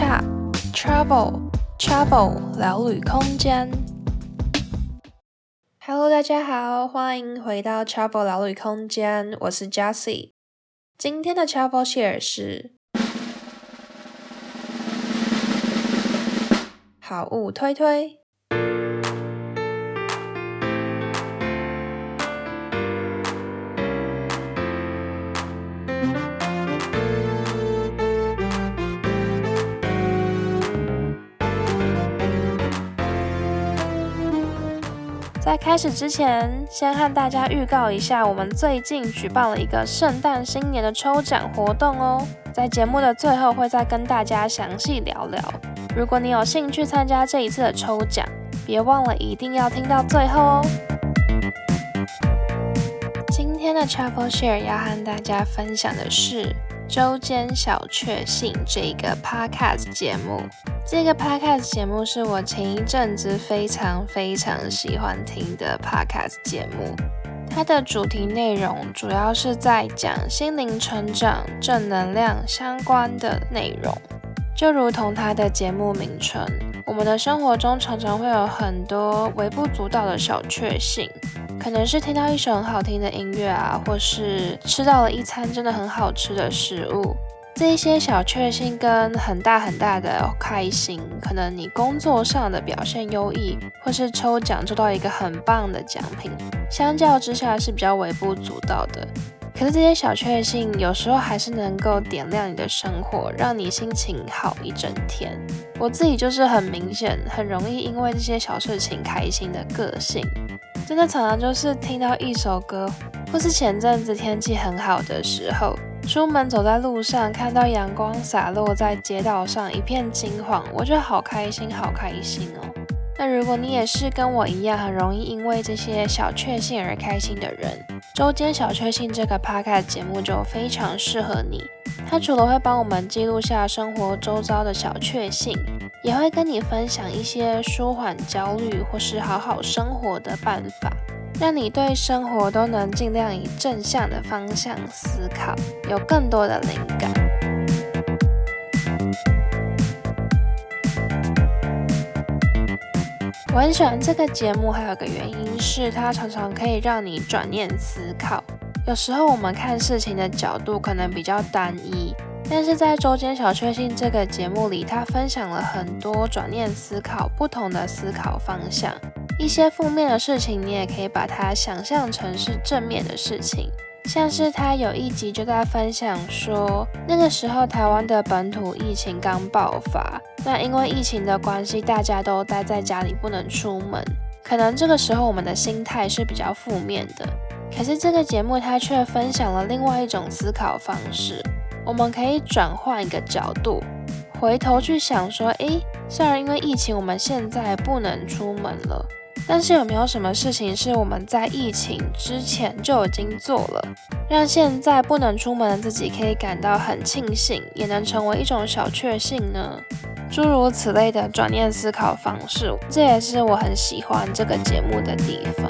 Travel Travel 聊旅空间。Hello，大家好，欢迎回到 Travel 聊旅空间，我是 Jessie。今天的 Travel Share 是好物推推。开始之前，先和大家预告一下，我们最近举办了一个圣诞新年的抽奖活动哦。在节目的最后，会再跟大家详细聊聊。如果你有兴趣参加这一次的抽奖，别忘了一定要听到最后哦。今天的 Travel Share 要和大家分享的是。周间小确幸这个 podcast 节目，这个 podcast 节目是我前一阵子非常非常喜欢听的 podcast 节目。它的主题内容主要是在讲心灵成长、正能量相关的内容，就如同它的节目名称。我们的生活中常常会有很多微不足道的小确幸。可能是听到一首很好听的音乐啊，或是吃到了一餐真的很好吃的食物，这一些小确幸跟很大很大的开心，可能你工作上的表现优异，或是抽奖抽到一个很棒的奖品，相较之下是比较微不足道的。可是这些小确幸有时候还是能够点亮你的生活，让你心情好一整天。我自己就是很明显，很容易因为这些小事情开心的个性。真的常常就是听到一首歌，或是前阵子天气很好的时候，出门走在路上，看到阳光洒落在街道上，一片金黄，我觉得好开心，好开心哦。那如果你也是跟我一样，很容易因为这些小确幸而开心的人，周间小确幸这个 podcast 节目就非常适合你。它除了会帮我们记录下生活周遭的小确幸。也会跟你分享一些舒缓焦虑或是好好生活的办法，让你对生活都能尽量以正向的方向思考，有更多的灵感。我很喜欢这个节目，还有个原因是它常常可以让你转念思考。有时候我们看事情的角度可能比较单一。但是在周间小确幸这个节目里，他分享了很多转念思考、不同的思考方向。一些负面的事情，你也可以把它想象成是正面的事情。像是他有一集就在分享说，那个时候台湾的本土疫情刚爆发，那因为疫情的关系，大家都待在家里不能出门，可能这个时候我们的心态是比较负面的。可是这个节目它却分享了另外一种思考方式。我们可以转换一个角度，回头去想说，诶，虽然因为疫情我们现在不能出门了，但是有没有什么事情是我们在疫情之前就已经做了，让现在不能出门的自己可以感到很庆幸，也能成为一种小确幸呢？诸如此类的转念思考方式，这也是我很喜欢这个节目的地方。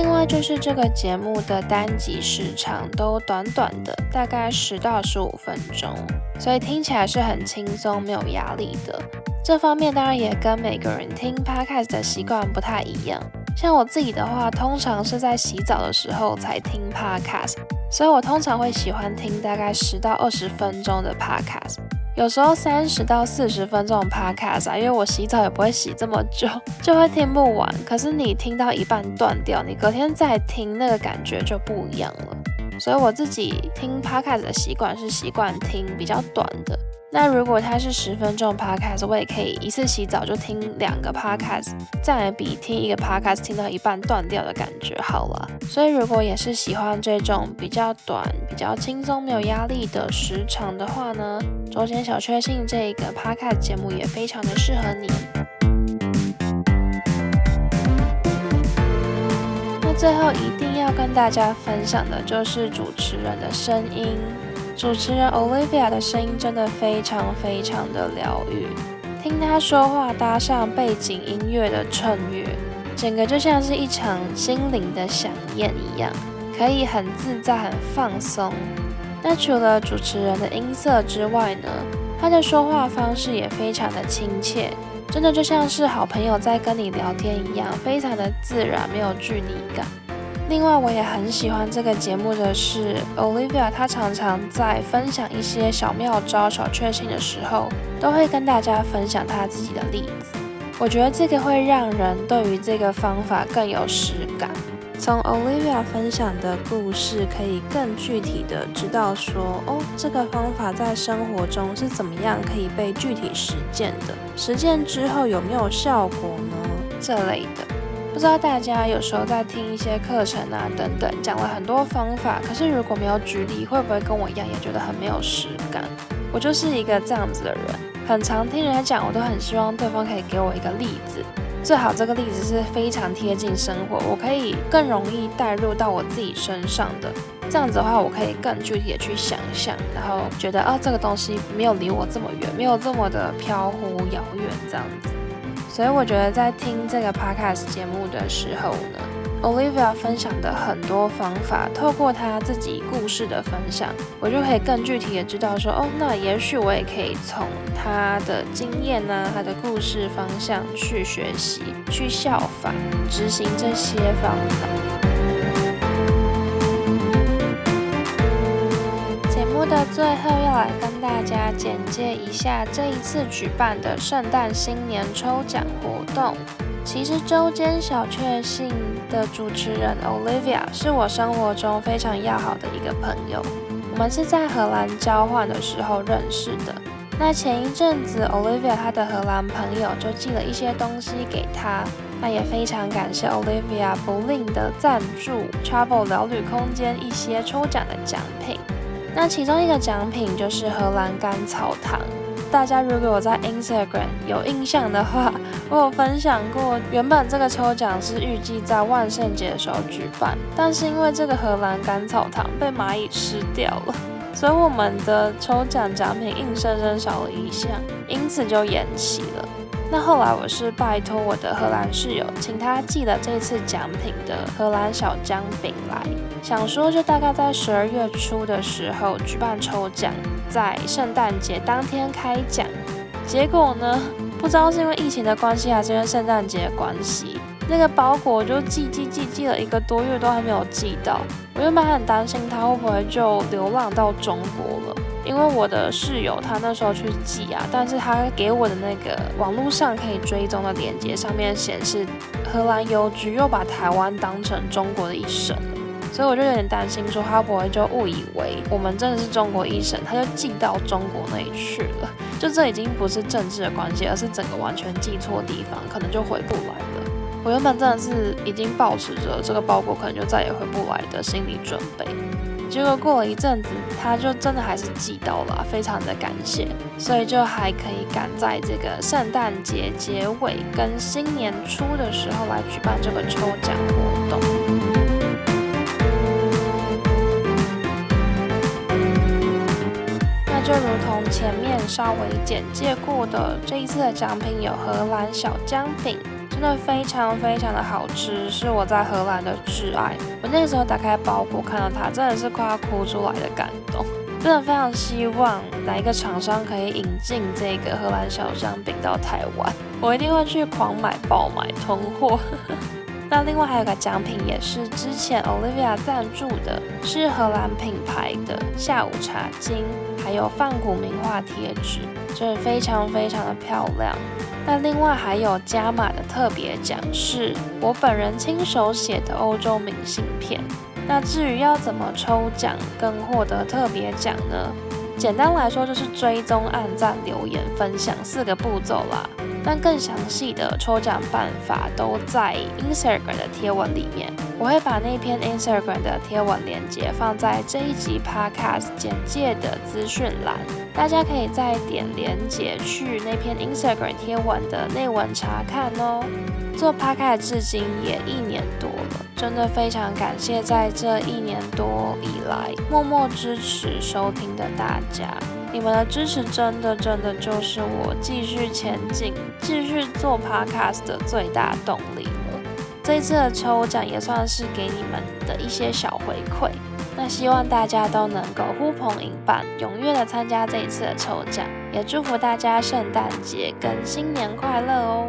另外就是这个节目的单集时长都短短的，大概十到十五分钟，所以听起来是很轻松、没有压力的。这方面当然也跟每个人听 podcast 的习惯不太一样。像我自己的话，通常是在洗澡的时候才听 podcast，所以我通常会喜欢听大概十到二十分钟的 podcast。有时候三十到四十分钟的 podcast，因为我洗澡也不会洗这么久，就会听不完。可是你听到一半断掉，你隔天再听，那个感觉就不一样了。所以我自己听 podcast 的习惯是习惯听比较短的。那如果它是十分钟 podcast，我也可以一次洗澡就听两个 podcast，这样比听一个 podcast 听到一半断掉的感觉好了。所以如果也是喜欢这种比较短、比较轻松、没有压力的时长的话呢，周间小确幸这个 podcast 节目也非常的适合你。那最后一定要跟大家分享的就是主持人的声音。主持人 Olivia 的声音真的非常非常的疗愈，听她说话搭上背景音乐的衬乐，整个就像是一场心灵的饗宴一样，可以很自在、很放松。那除了主持人的音色之外呢，她的说话方式也非常的亲切，真的就像是好朋友在跟你聊天一样，非常的自然，没有距离感。另外，我也很喜欢这个节目的是 Olivia，她常常在分享一些小妙招、小确幸的时候，都会跟大家分享她自己的例子。我觉得这个会让人对于这个方法更有实感。从 Olivia 分享的故事，可以更具体的知道说，哦，这个方法在生活中是怎么样可以被具体实践的？实践之后有没有效果呢？这类的。不知道大家有时候在听一些课程啊等等，讲了很多方法，可是如果没有举例，会不会跟我一样也觉得很没有实感？我就是一个这样子的人，很常听人家讲，我都很希望对方可以给我一个例子，最好这个例子是非常贴近生活，我可以更容易带入到我自己身上的，这样子的话，我可以更具体的去想象，然后觉得哦，这个东西没有离我这么远，没有这么的飘忽遥远，这样子。所以我觉得在听这个 podcast 节目的时候呢，Olivia 分享的很多方法，透过她自己故事的分享，我就可以更具体的知道说，哦，那也许我也可以从她的经验啊，她的故事方向去学习，去效仿，执行这些方法。的最后要来跟大家简介一下这一次举办的圣诞新年抽奖活动。其实周间小确幸的主持人 Olivia 是我生活中非常要好的一个朋友，我们是在荷兰交换的时候认识的。那前一阵子 Olivia 她的荷兰朋友就寄了一些东西给她，那也非常感谢 Olivia 不吝的赞助 Travel 聊旅空间一些抽奖的奖品。那其中一个奖品就是荷兰甘草糖。大家如果我在 Instagram 有印象的话，我有分享过，原本这个抽奖是预计在万圣节的时候举办，但是因为这个荷兰甘草糖被蚂蚁吃掉了，所以我们的抽奖奖品硬生生少了一项，因此就延期了。那后来我是拜托我的荷兰室友，请他寄了这次奖品的荷兰小姜饼来，想说就大概在十二月初的时候举办抽奖，在圣诞节当天开奖。结果呢，不知道是因为疫情的关系，还是因为圣诞节的关系，那个包裹就寄寄寄寄了一个多月都还没有寄到。我原本很担心他会不会就流浪到中国了。因为我的室友他那时候去寄啊，但是他给我的那个网络上可以追踪的链接上面显示，荷兰邮局又把台湾当成中国的一省了，所以我就有点担心，说他不会就误以为我们真的是中国一省，他就寄到中国那里去了，就这已经不是政治的关系，而是整个完全寄错地方，可能就回不来了。我原本真的是已经保持着这个包裹可能就再也回不来的心理准备。结果过了一阵子，他就真的还是寄到了，非常的感谢，所以就还可以赶在这个圣诞节结尾跟新年初的时候来举办这个抽奖活动。那就如同前面稍微简介过的，这一次的奖品有荷兰小姜饼。真的非常非常的好吃，是我在荷兰的挚爱。我那时候打开包裹看到它，真的是快要哭出来的感动。真的非常希望哪一个厂商可以引进这个荷兰小香饼到台湾，我一定会去狂买爆买囤货。那另外还有个奖品也是之前 Olivia 赞助的，是荷兰品牌的下午茶巾，还有梵谷名画贴纸，真的非常非常的漂亮。那另外还有加码的特别奖，是我本人亲手写的欧洲明信片。那至于要怎么抽奖跟获得特别奖呢？简单来说就是追踪、按赞、留言、分享四个步骤啦。但更详细的抽奖办法都在 Instagram 的贴文里面，我会把那篇 Instagram 的贴文链接放在这一集 Podcast 简介的资讯栏，大家可以再点连接去那篇 Instagram 贴文的内文查看哦。做 Podcast 至今也一年多了，真的非常感谢在这一年多以来默默支持收听的大家。你们的支持真的真的就是我继续前进、继续做 podcast 的最大动力了。这一次的抽奖也算是给你们的一些小回馈。那希望大家都能够呼朋引伴，踊跃的参加这一次的抽奖，也祝福大家圣诞节跟新年快乐哦！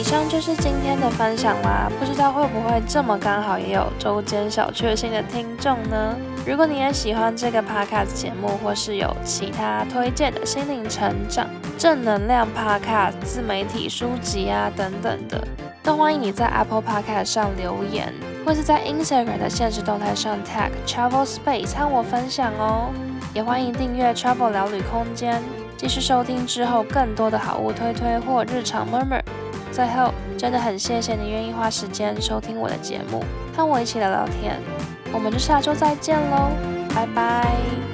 以上就是今天的分享啦，不知道会不会这么刚好也有周间小确幸的听众呢？如果你也喜欢这个 podcast 节目，或是有其他推荐的心灵成长、正能量 podcast、自媒体书籍啊等等的，都欢迎你在 Apple Podcast 上留言，或是在 Instagram 的限时动态上 tag Travel Space 和我分享哦。也欢迎订阅 Travel 聊旅空间，继续收听之后更多的好物推推或日常 murmur。最后，真的很谢谢你愿意花时间收听我的节目，和我一起聊聊天。我们就下周再见喽，拜拜。